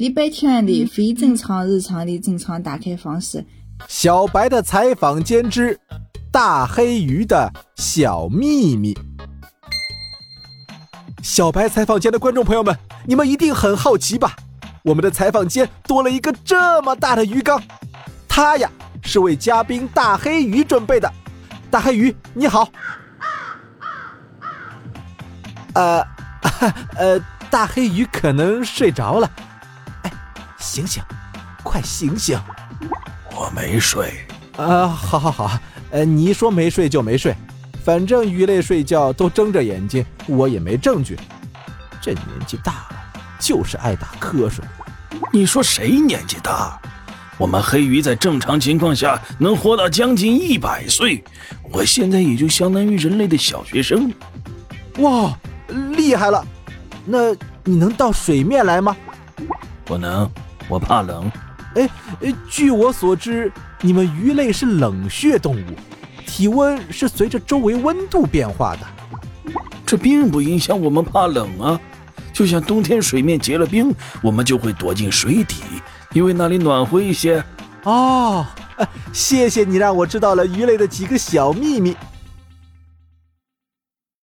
礼拜天的非正常日常的正常打开方式。小白的采访间之大黑鱼的小秘密。小白采访间的观众朋友们，你们一定很好奇吧？我们的采访间多了一个这么大的鱼缸，它呀是为嘉宾大黑鱼准备的。大黑鱼，你好。呃，呃，大黑鱼可能睡着了。哎，醒醒，快醒醒！我没睡。啊，好好好，呃，你说没睡就没睡，反正鱼类睡觉都睁着眼睛，我也没证据。这年纪大了，就是爱打瞌睡。你说谁年纪大？我们黑鱼在正常情况下能活到将近一百岁，我现在也就相当于人类的小学生。哇，厉害了！那你能到水面来吗？不能，我怕冷。哎，据我所知，你们鱼类是冷血动物，体温是随着周围温度变化的。这并不影响我们怕冷啊。就像冬天水面结了冰，我们就会躲进水底，因为那里暖和一些。哦，谢谢你让我知道了鱼类的几个小秘密。